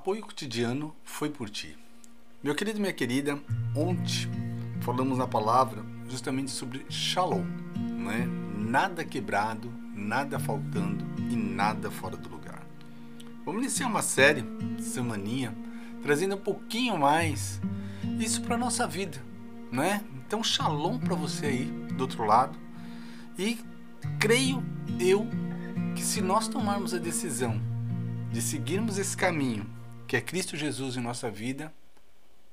Apoio cotidiano foi por ti. Meu querido e minha querida, ontem falamos na palavra justamente sobre Shalom, né? Nada quebrado, nada faltando e nada fora do lugar. Vamos iniciar uma série, semaninha, trazendo um pouquinho mais isso para nossa vida, né? Então, Shalom para você aí do outro lado. E creio eu que se nós tomarmos a decisão de seguirmos esse caminho que é Cristo Jesus em nossa vida,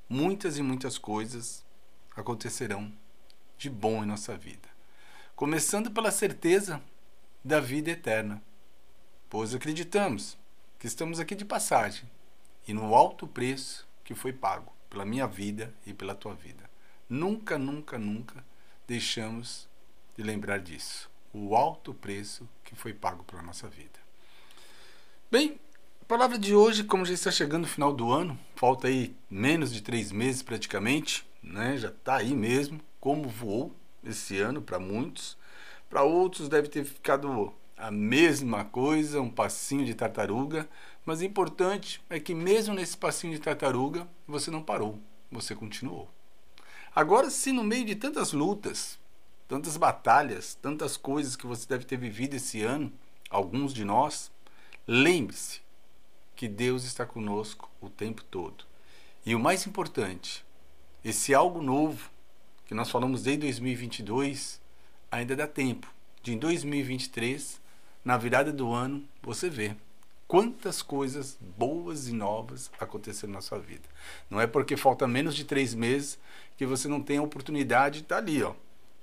muitas e muitas coisas acontecerão de bom em nossa vida. Começando pela certeza da vida eterna, pois acreditamos que estamos aqui de passagem e no alto preço que foi pago pela minha vida e pela tua vida. Nunca, nunca, nunca deixamos de lembrar disso. O alto preço que foi pago pela nossa vida. Bem, palavra de hoje, como já está chegando o final do ano, falta aí menos de três meses praticamente, né? Já está aí mesmo, como voou esse ano para muitos. Para outros deve ter ficado a mesma coisa, um passinho de tartaruga. Mas o importante é que mesmo nesse passinho de tartaruga, você não parou, você continuou. Agora, se no meio de tantas lutas, tantas batalhas, tantas coisas que você deve ter vivido esse ano, alguns de nós, lembre-se que Deus está conosco o tempo todo. E o mais importante, esse algo novo que nós falamos desde 2022, ainda dá tempo de em 2023, na virada do ano, você ver quantas coisas boas e novas aconteceram na sua vida. Não é porque falta menos de três meses que você não tem a oportunidade de estar ali, ó,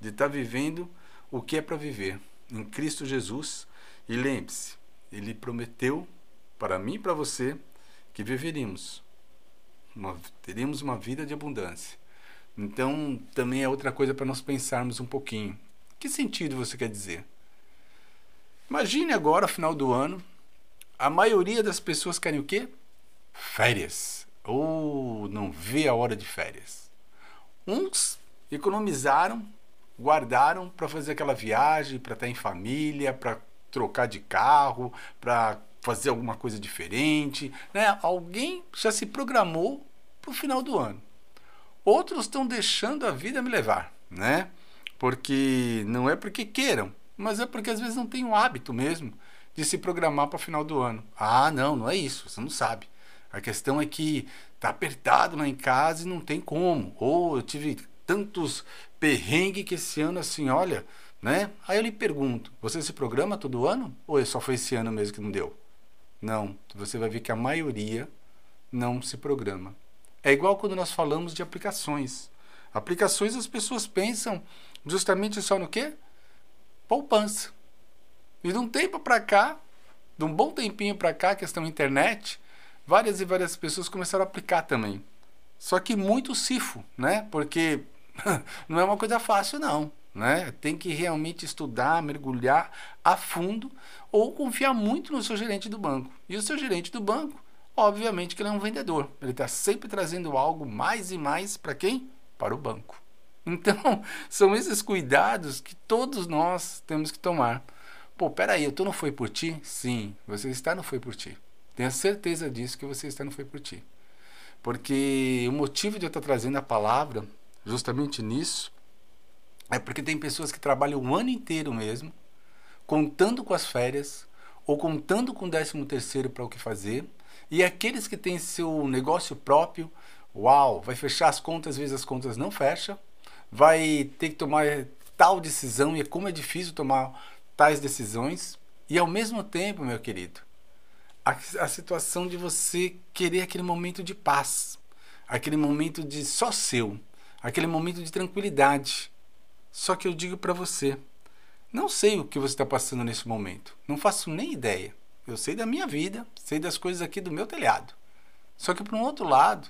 de estar vivendo o que é para viver em Cristo Jesus. E lembre-se, Ele prometeu para mim e para você que viveríamos, uma, teríamos uma vida de abundância. Então, também é outra coisa para nós pensarmos um pouquinho. Que sentido você quer dizer? Imagine agora, final do ano, a maioria das pessoas querem o quê? Férias. Ou não vê a hora de férias. Uns economizaram, guardaram para fazer aquela viagem, para estar em família, para trocar de carro, para fazer alguma coisa diferente, né? Alguém já se programou para o final do ano. Outros estão deixando a vida me levar, né? Porque não é porque queiram, mas é porque às vezes não tem o hábito mesmo de se programar para o final do ano. Ah, não, não é isso, você não sabe. A questão é que tá apertado lá em casa e não tem como. Ou eu tive tantos perrengues que esse ano assim, olha, né? Aí eu lhe pergunto, você se programa todo ano ou é só foi esse ano mesmo que não deu? Não, você vai ver que a maioria não se programa. É igual quando nós falamos de aplicações. Aplicações as pessoas pensam justamente só no quê? Poupança. E de um tempo para cá, de um bom tempinho para cá, questão internet, várias e várias pessoas começaram a aplicar também. Só que muito cifo, né? Porque não é uma coisa fácil não, né? Tem que realmente estudar, mergulhar a fundo ou confiar muito no seu gerente do banco. E o seu gerente do banco, obviamente que ele é um vendedor. Ele está sempre trazendo algo mais e mais para quem? Para o banco. Então, são esses cuidados que todos nós temos que tomar. Pô, peraí, eu no Foi Por Ti? Sim, você está no Foi Por Ti. Tenha certeza disso que você está no Foi Por Ti. Porque o motivo de eu estar trazendo a palavra justamente nisso é porque tem pessoas que trabalham o ano inteiro mesmo, contando com as férias ou contando com o décimo terceiro para o que fazer, e aqueles que têm seu negócio próprio, uau, vai fechar as contas, às vezes as contas não fecham, vai ter que tomar tal decisão, e é como é difícil tomar tais decisões, e ao mesmo tempo, meu querido, a, a situação de você querer aquele momento de paz, aquele momento de só seu, aquele momento de tranquilidade. Só que eu digo para você, não sei o que você está passando nesse momento. Não faço nem ideia. Eu sei da minha vida, sei das coisas aqui do meu telhado. Só que, por um outro lado,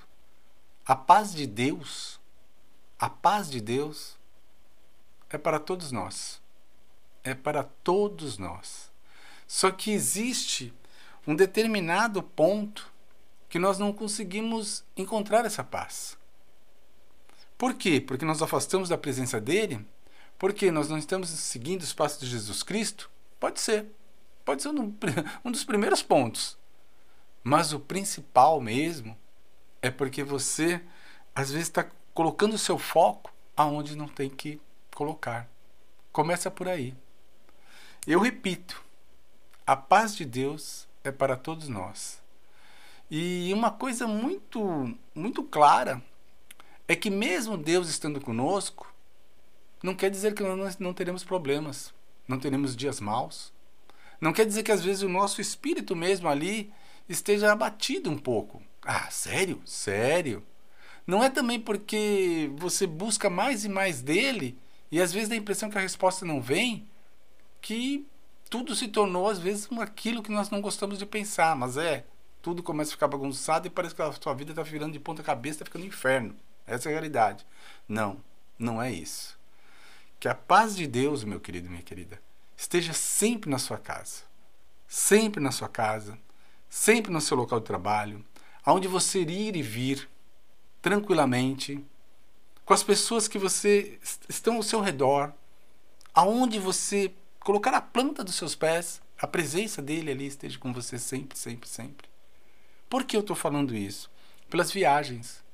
a paz de Deus, a paz de Deus é para todos nós. É para todos nós. Só que existe um determinado ponto que nós não conseguimos encontrar essa paz. Por quê? Porque nós afastamos da presença dele porque nós não estamos seguindo os passos de Jesus Cristo? Pode ser. Pode ser um, um dos primeiros pontos. Mas o principal mesmo é porque você às vezes está colocando o seu foco aonde não tem que colocar. Começa por aí. Eu repito, a paz de Deus é para todos nós. E uma coisa muito, muito clara é que mesmo Deus estando conosco, não quer dizer que nós não teremos problemas, não teremos dias maus. Não quer dizer que às vezes o nosso espírito mesmo ali esteja abatido um pouco. Ah, sério? Sério? Não é também porque você busca mais e mais dele e às vezes dá a impressão que a resposta não vem, que tudo se tornou às vezes aquilo que nós não gostamos de pensar, mas é, tudo começa a ficar bagunçado e parece que a sua vida está virando de ponta cabeça, está ficando um inferno. Essa é a realidade. Não, não é isso. Que a paz de Deus, meu querido, minha querida, esteja sempre na sua casa. Sempre na sua casa, sempre no seu local de trabalho, aonde você ir e vir tranquilamente, com as pessoas que você estão ao seu redor, aonde você colocar a planta dos seus pés, a presença dele ali esteja com você sempre, sempre, sempre. Por que eu estou falando isso? Pelas viagens.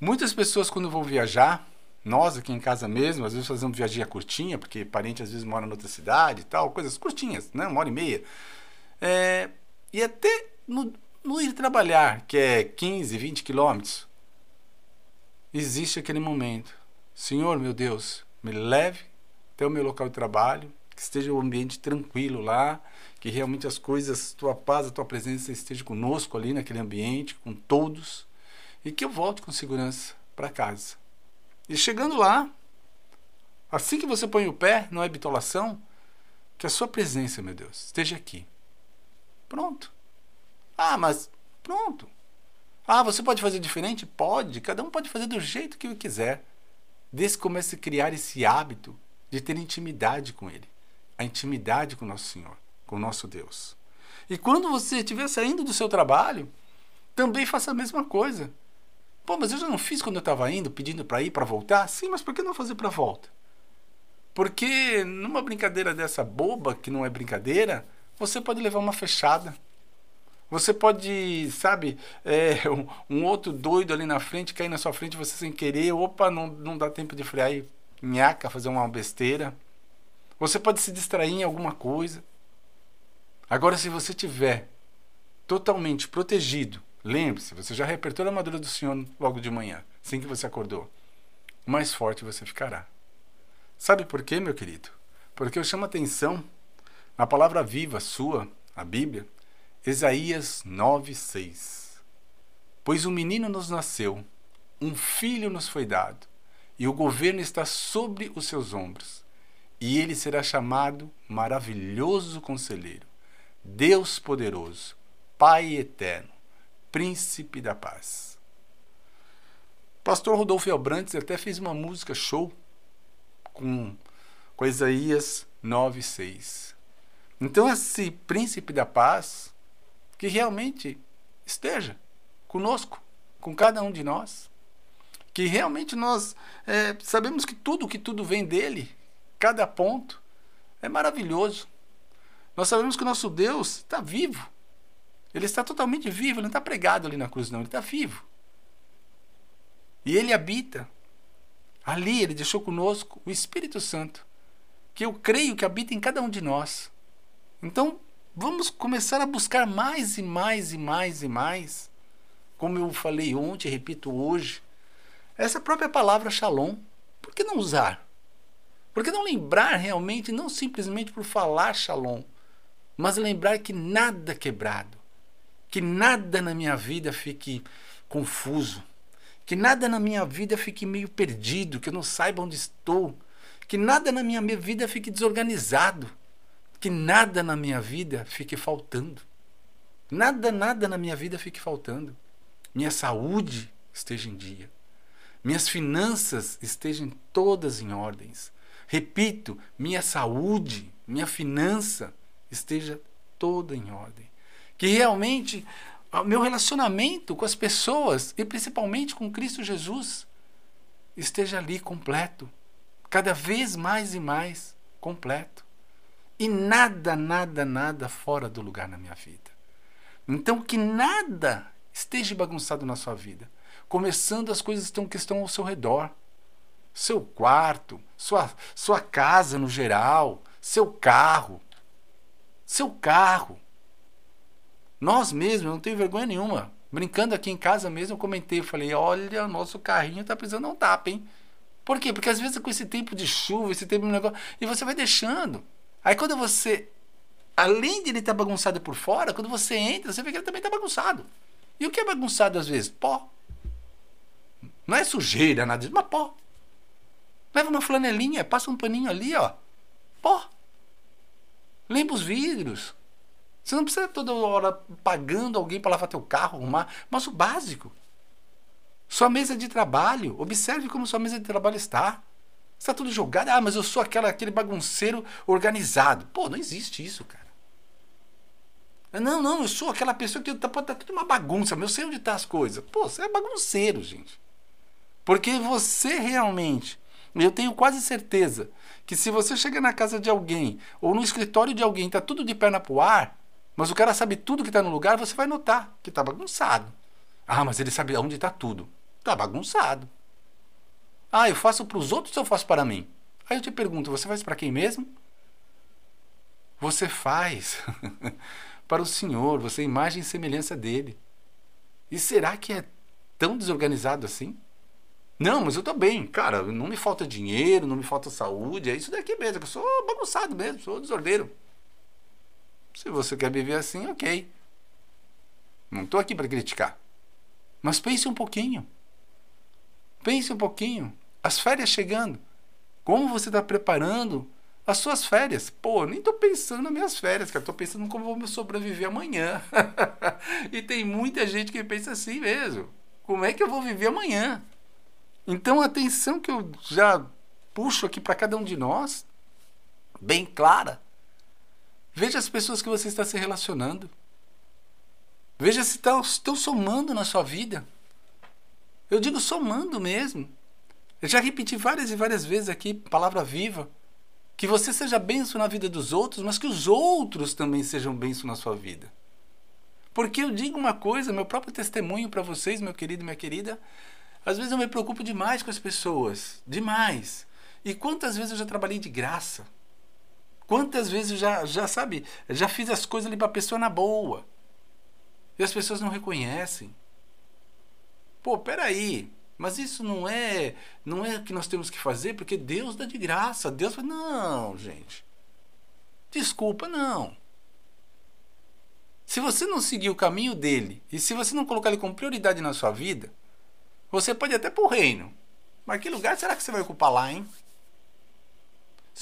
Muitas pessoas, quando vão viajar, nós aqui em casa mesmo, às vezes fazemos viagem curtinha, porque parente às vezes mora em outra cidade e tal, coisas curtinhas, né? uma hora e meia. É, e até no, no ir trabalhar, que é 15, 20 quilômetros, existe aquele momento. Senhor, meu Deus, me leve até o meu local de trabalho, que esteja o um ambiente tranquilo lá, que realmente as coisas, tua paz, a tua presença esteja conosco ali naquele ambiente, com todos, e que eu volte com segurança para casa. E chegando lá, assim que você põe o pé, não é bitolação, que a sua presença, meu Deus, esteja aqui. Pronto. Ah, mas pronto. Ah, você pode fazer diferente? Pode. Cada um pode fazer do jeito que quiser. Desde que comece a criar esse hábito de ter intimidade com Ele. A intimidade com nosso Senhor, com nosso Deus. E quando você estiver saindo do seu trabalho, também faça a mesma coisa. Pô, mas eu já não fiz quando eu estava indo, pedindo para ir, para voltar? Sim, mas por que não fazer para volta? Porque numa brincadeira dessa boba, que não é brincadeira, você pode levar uma fechada. Você pode, sabe, é, um, um, outro doido ali na frente cair na sua frente, você sem querer, opa, não, não dá tempo de frear e nhaca, fazer uma besteira. Você pode se distrair em alguma coisa. Agora, se você tiver totalmente protegido, Lembre-se, você já repertou a armadura do Senhor logo de manhã, assim que você acordou. Mais forte você ficará. Sabe por quê, meu querido? Porque eu chamo atenção na palavra viva sua, a Bíblia, Isaías 9:6. Pois um menino nos nasceu, um filho nos foi dado, e o governo está sobre os seus ombros, e ele será chamado maravilhoso conselheiro, Deus poderoso, Pai eterno, Príncipe da Paz. pastor Rodolfo Elbrantes até fez uma música show com, com Isaías 9,6. Então, esse Príncipe da Paz, que realmente esteja conosco, com cada um de nós, que realmente nós é, sabemos que tudo que tudo vem dele, cada ponto, é maravilhoso. Nós sabemos que o nosso Deus está vivo ele está totalmente vivo, ele não está pregado ali na cruz, não, ele está vivo. E ele habita. Ali ele deixou conosco o Espírito Santo, que eu creio que habita em cada um de nós. Então, vamos começar a buscar mais e mais e mais e mais, como eu falei ontem, repito hoje, essa própria palavra shalom. Por que não usar? Por que não lembrar realmente, não simplesmente por falar shalom, mas lembrar que nada quebrado, que nada na minha vida fique confuso, que nada na minha vida fique meio perdido, que eu não saiba onde estou, que nada na minha vida fique desorganizado, que nada na minha vida fique faltando. Nada, nada na minha vida fique faltando. Minha saúde esteja em dia. Minhas finanças estejam todas em ordens. Repito, minha saúde, minha finança esteja toda em ordem que realmente o meu relacionamento com as pessoas e principalmente com Cristo Jesus esteja ali completo, cada vez mais e mais completo. E nada, nada, nada fora do lugar na minha vida. Então que nada esteja bagunçado na sua vida. Começando as coisas que estão ao seu redor. Seu quarto, sua, sua casa no geral, seu carro. Seu carro. Nós mesmos, não tenho vergonha nenhuma. Brincando aqui em casa mesmo, eu comentei, eu falei, olha, nosso carrinho tá precisando dar um tapa, hein? Por quê? Porque às vezes com esse tempo de chuva, esse tempo de negócio, e você vai deixando. Aí quando você, além de ele estar tá bagunçado por fora, quando você entra, você vê que ele também está bagunçado. E o que é bagunçado às vezes? Pó. Não é sujeira, nada disso, mas pó. Leva uma flanelinha, passa um paninho ali, ó. Pó. Limpa os vidros. Você não precisa toda hora pagando alguém para lavar teu carro, arrumar, mas o básico. Sua mesa de trabalho, observe como sua mesa de trabalho está. Está tudo jogado. Ah, mas eu sou aquela, aquele bagunceiro organizado. Pô, não existe isso, cara. Não, não, eu sou aquela pessoa que tá, tá tudo uma bagunça, mas eu sei onde estão tá as coisas. Pô, você é bagunceiro, gente. Porque você realmente, eu tenho quase certeza que se você chega na casa de alguém ou no escritório de alguém, tá tudo de perna pro ar, mas o cara sabe tudo que está no lugar, você vai notar que está bagunçado. Ah, mas ele sabe onde está tudo. Está bagunçado. Ah, eu faço para os outros ou eu faço para mim? Aí eu te pergunto, você faz para quem mesmo? Você faz para o Senhor, você é imagem e semelhança dele. E será que é tão desorganizado assim? Não, mas eu estou bem. Cara, não me falta dinheiro, não me falta saúde, é isso daqui mesmo. Eu sou bagunçado mesmo, sou desordeiro. Se você quer viver assim, ok. Não estou aqui para criticar. Mas pense um pouquinho. Pense um pouquinho. As férias chegando. Como você está preparando as suas férias? Pô, nem estou pensando nas minhas férias, cara. Estou pensando como vou sobreviver amanhã. e tem muita gente que pensa assim mesmo. Como é que eu vou viver amanhã? Então a atenção que eu já puxo aqui para cada um de nós, bem clara, Veja as pessoas que você está se relacionando. Veja se estão, estão somando na sua vida. Eu digo somando mesmo. Eu já repeti várias e várias vezes aqui, palavra viva, que você seja benção na vida dos outros, mas que os outros também sejam benção na sua vida. Porque eu digo uma coisa, meu próprio testemunho para vocês, meu querido e minha querida, às vezes eu me preocupo demais com as pessoas, demais. E quantas vezes eu já trabalhei de graça? Quantas vezes eu já, já sabe, já fiz as coisas ali para a pessoa na boa. E as pessoas não reconhecem. Pô, peraí. Mas isso não é, não é o que nós temos que fazer, porque Deus dá de graça. Deus fala, não, gente. Desculpa, não. Se você não seguir o caminho dele, e se você não colocar ele como prioridade na sua vida, você pode até para o reino. Mas que lugar será que você vai ocupar lá, hein?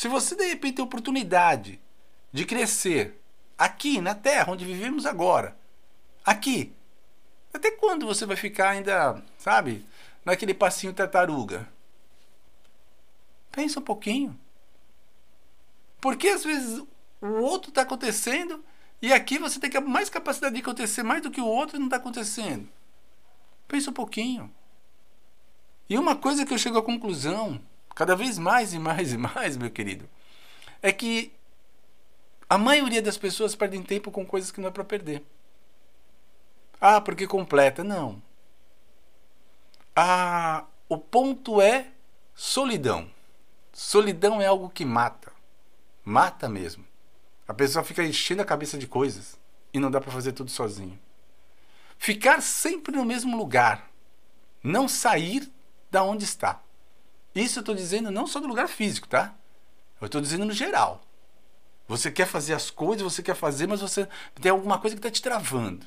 Se você de repente tem oportunidade de crescer aqui na Terra onde vivemos agora, aqui, até quando você vai ficar ainda, sabe, naquele passinho tartaruga? Pensa um pouquinho. Porque às vezes o outro está acontecendo e aqui você tem mais capacidade de acontecer mais do que o outro e não está acontecendo. Pensa um pouquinho. E uma coisa que eu chego à conclusão cada vez mais e mais e mais, meu querido, é que a maioria das pessoas perdem tempo com coisas que não é para perder. Ah, porque completa. Não. Ah, o ponto é solidão. Solidão é algo que mata. Mata mesmo. A pessoa fica enchendo a cabeça de coisas e não dá para fazer tudo sozinho. Ficar sempre no mesmo lugar. Não sair da onde está. Isso eu estou dizendo não só do lugar físico, tá? Eu estou dizendo no geral. Você quer fazer as coisas, você quer fazer, mas você tem alguma coisa que está te travando.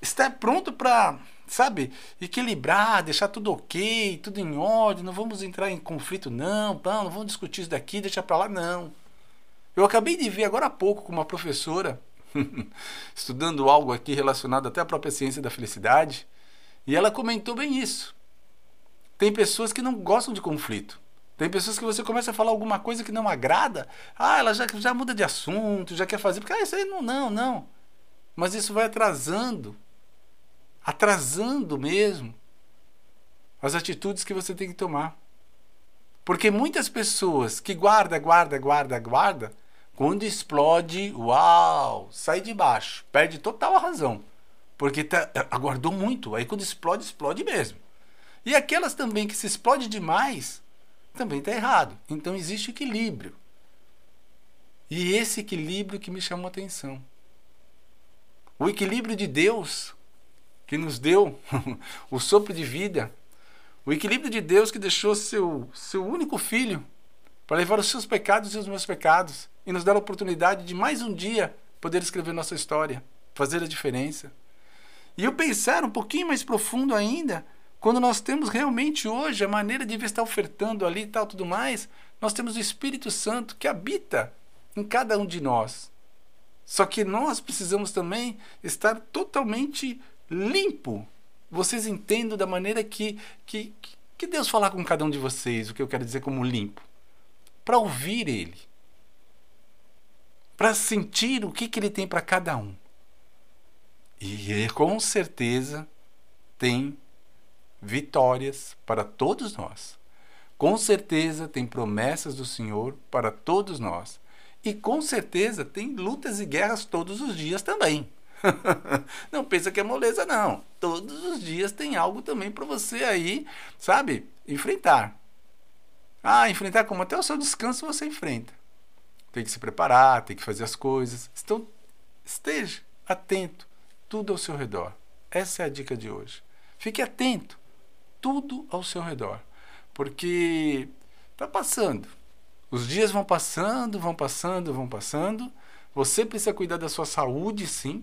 Está pronto para, sabe, equilibrar, deixar tudo ok, tudo em ordem, não vamos entrar em conflito, não, não, não vamos discutir isso daqui, deixar para lá, não. Eu acabei de ver agora há pouco com uma professora, estudando algo aqui relacionado até à própria ciência da felicidade, e ela comentou bem isso. Tem pessoas que não gostam de conflito. Tem pessoas que você começa a falar alguma coisa que não agrada, ah, ela já, já muda de assunto, já quer fazer, porque ah, isso aí não, não, não. Mas isso vai atrasando, atrasando mesmo as atitudes que você tem que tomar. Porque muitas pessoas que guarda, guarda, guarda, guarda, Quando explode, uau, sai de baixo, perde total a razão. Porque tá, aguardou muito, aí quando explode, explode mesmo. E aquelas também que se explode demais, também está errado. Então existe equilíbrio. E esse equilíbrio que me chamou a atenção. O equilíbrio de Deus que nos deu o sopro de vida, o equilíbrio de Deus que deixou seu, seu único filho para levar os seus pecados e os meus pecados e nos dar a oportunidade de mais um dia poder escrever nossa história, fazer a diferença. E eu pensar um pouquinho mais profundo ainda, quando nós temos realmente hoje a maneira de estar ofertando ali e tal, tudo mais, nós temos o Espírito Santo que habita em cada um de nós. Só que nós precisamos também estar totalmente limpo. Vocês entendam da maneira que, que, que Deus falar com cada um de vocês, o que eu quero dizer como limpo. Para ouvir Ele. Para sentir o que, que Ele tem para cada um. E com certeza tem vitórias para todos nós. Com certeza tem promessas do Senhor para todos nós. E com certeza tem lutas e guerras todos os dias também. não pensa que é moleza, não. Todos os dias tem algo também para você aí, sabe? Enfrentar. Ah, enfrentar como até o seu descanso você enfrenta. Tem que se preparar, tem que fazer as coisas. Então, esteja atento, tudo ao seu redor. Essa é a dica de hoje. Fique atento, tudo ao seu redor. Porque está passando. Os dias vão passando, vão passando, vão passando. Você precisa cuidar da sua saúde, sim.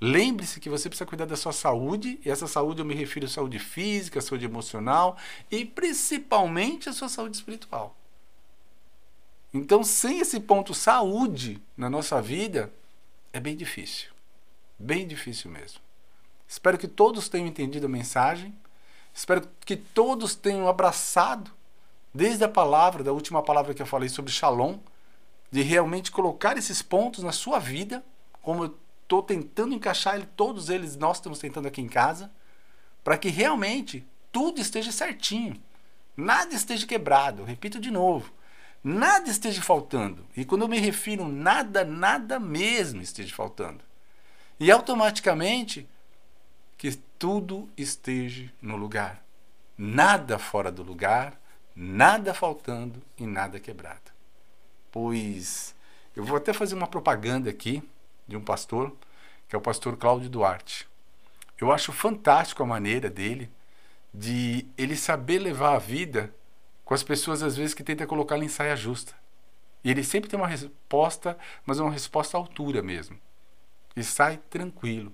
Lembre-se que você precisa cuidar da sua saúde, e essa saúde eu me refiro à saúde física, à saúde emocional e principalmente à sua saúde espiritual. Então, sem esse ponto saúde na nossa vida, é bem difícil. Bem difícil mesmo. Espero que todos tenham entendido a mensagem. Espero que todos tenham abraçado, desde a palavra, da última palavra que eu falei sobre Shalom, de realmente colocar esses pontos na sua vida, como eu estou tentando encaixar ele, todos eles nós estamos tentando aqui em casa, para que realmente tudo esteja certinho, nada esteja quebrado. Repito de novo, nada esteja faltando. E quando eu me refiro nada, nada mesmo esteja faltando. E automaticamente que tudo esteja no lugar. Nada fora do lugar, nada faltando e nada quebrado. Pois eu vou até fazer uma propaganda aqui de um pastor, que é o pastor Cláudio Duarte. Eu acho fantástico a maneira dele de ele saber levar a vida com as pessoas às vezes que tenta colocar em saia justa. E ele sempre tem uma resposta, mas é uma resposta à altura mesmo. E sai tranquilo.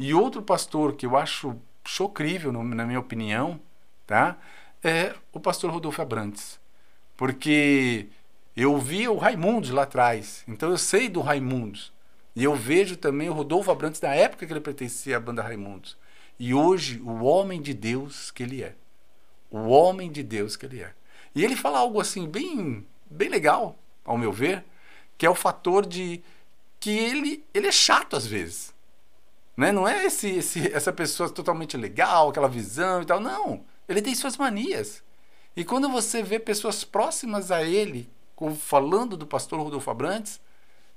E outro pastor que eu acho chocrível, na minha opinião, tá? É o pastor Rodolfo Abrantes. Porque eu vi o Raimundos lá atrás, então eu sei do Raimundos. E eu vejo também o Rodolfo Abrantes da época que ele pertencia à banda Raimundos. E hoje, o homem de Deus que ele é. O homem de Deus que ele é. E ele fala algo assim, bem, bem legal, ao meu ver, que é o fator de que ele, ele é chato às vezes. Né? Não é esse, esse, essa pessoa totalmente legal, aquela visão e tal. Não. Ele tem suas manias. E quando você vê pessoas próximas a ele, falando do pastor Rodolfo Abrantes,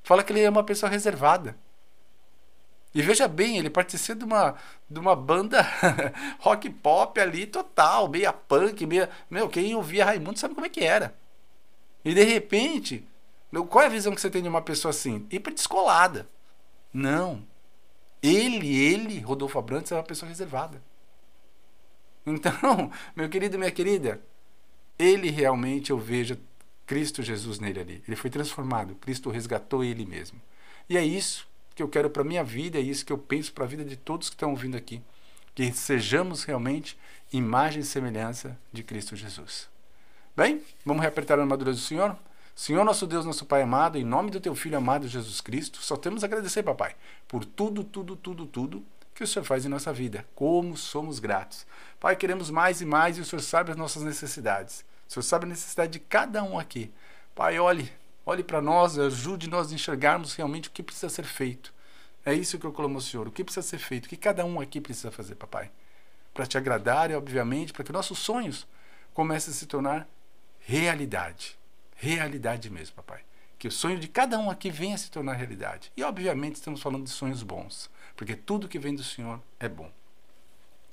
fala que ele é uma pessoa reservada. E veja bem, ele participa de uma, de uma banda rock pop ali total, meia punk, meia. Meu, quem ouvia Raimundo sabe como é que era. E de repente, qual é a visão que você tem de uma pessoa assim? Hiper descolada. Não. Ele, ele, Rodolfo Abrantes, é uma pessoa reservada. Então, meu querido e minha querida, ele realmente eu vejo Cristo Jesus nele ali. Ele foi transformado. Cristo resgatou ele mesmo. E é isso que eu quero para minha vida, é isso que eu penso para a vida de todos que estão ouvindo aqui. Que sejamos realmente imagem e semelhança de Cristo Jesus. Bem, vamos reapertar a armadura do Senhor? Senhor nosso Deus, nosso Pai amado, em nome do teu Filho amado Jesus Cristo, só temos a agradecer, papai, por tudo, tudo, tudo, tudo que o Senhor faz em nossa vida. Como somos gratos. Pai, queremos mais e mais e o Senhor sabe as nossas necessidades. O Senhor sabe a necessidade de cada um aqui. Pai, olhe, olhe para nós, ajude nós a enxergarmos realmente o que precisa ser feito. É isso que eu clamo ao Senhor. O que precisa ser feito? O que cada um aqui precisa fazer, papai? Para te agradar e, obviamente, para que nossos sonhos comecem a se tornar realidade. Realidade mesmo, papai. que o sonho de cada um aqui venha se tornar realidade. E obviamente estamos falando de sonhos bons, porque tudo que vem do Senhor é bom.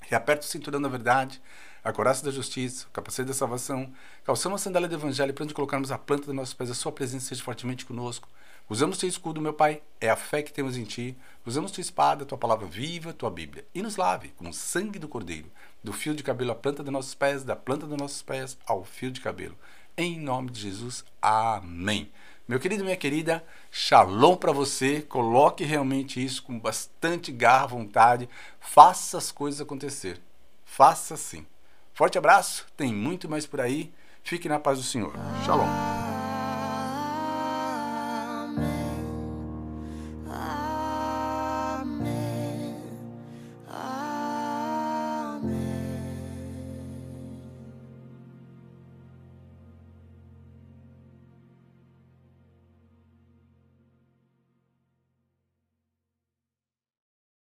Reaperta o cinturão da verdade, a coraça da justiça, o capacete da salvação, calçamos a sandália do evangelho para onde colocarmos a planta dos nossos pés, a sua presença seja fortemente conosco. Usamos teu escudo, meu Pai, é a fé que temos em ti. Usamos tua espada, tua palavra viva, tua Bíblia. E nos lave com o sangue do Cordeiro, do fio de cabelo à planta dos nossos pés, da planta dos nossos pés ao fio de cabelo. Em nome de Jesus, amém. Meu querido, minha querida, shalom para você. Coloque realmente isso com bastante garra, vontade. Faça as coisas acontecer. Faça sim. Forte abraço, tem muito mais por aí. Fique na paz do Senhor. Shalom.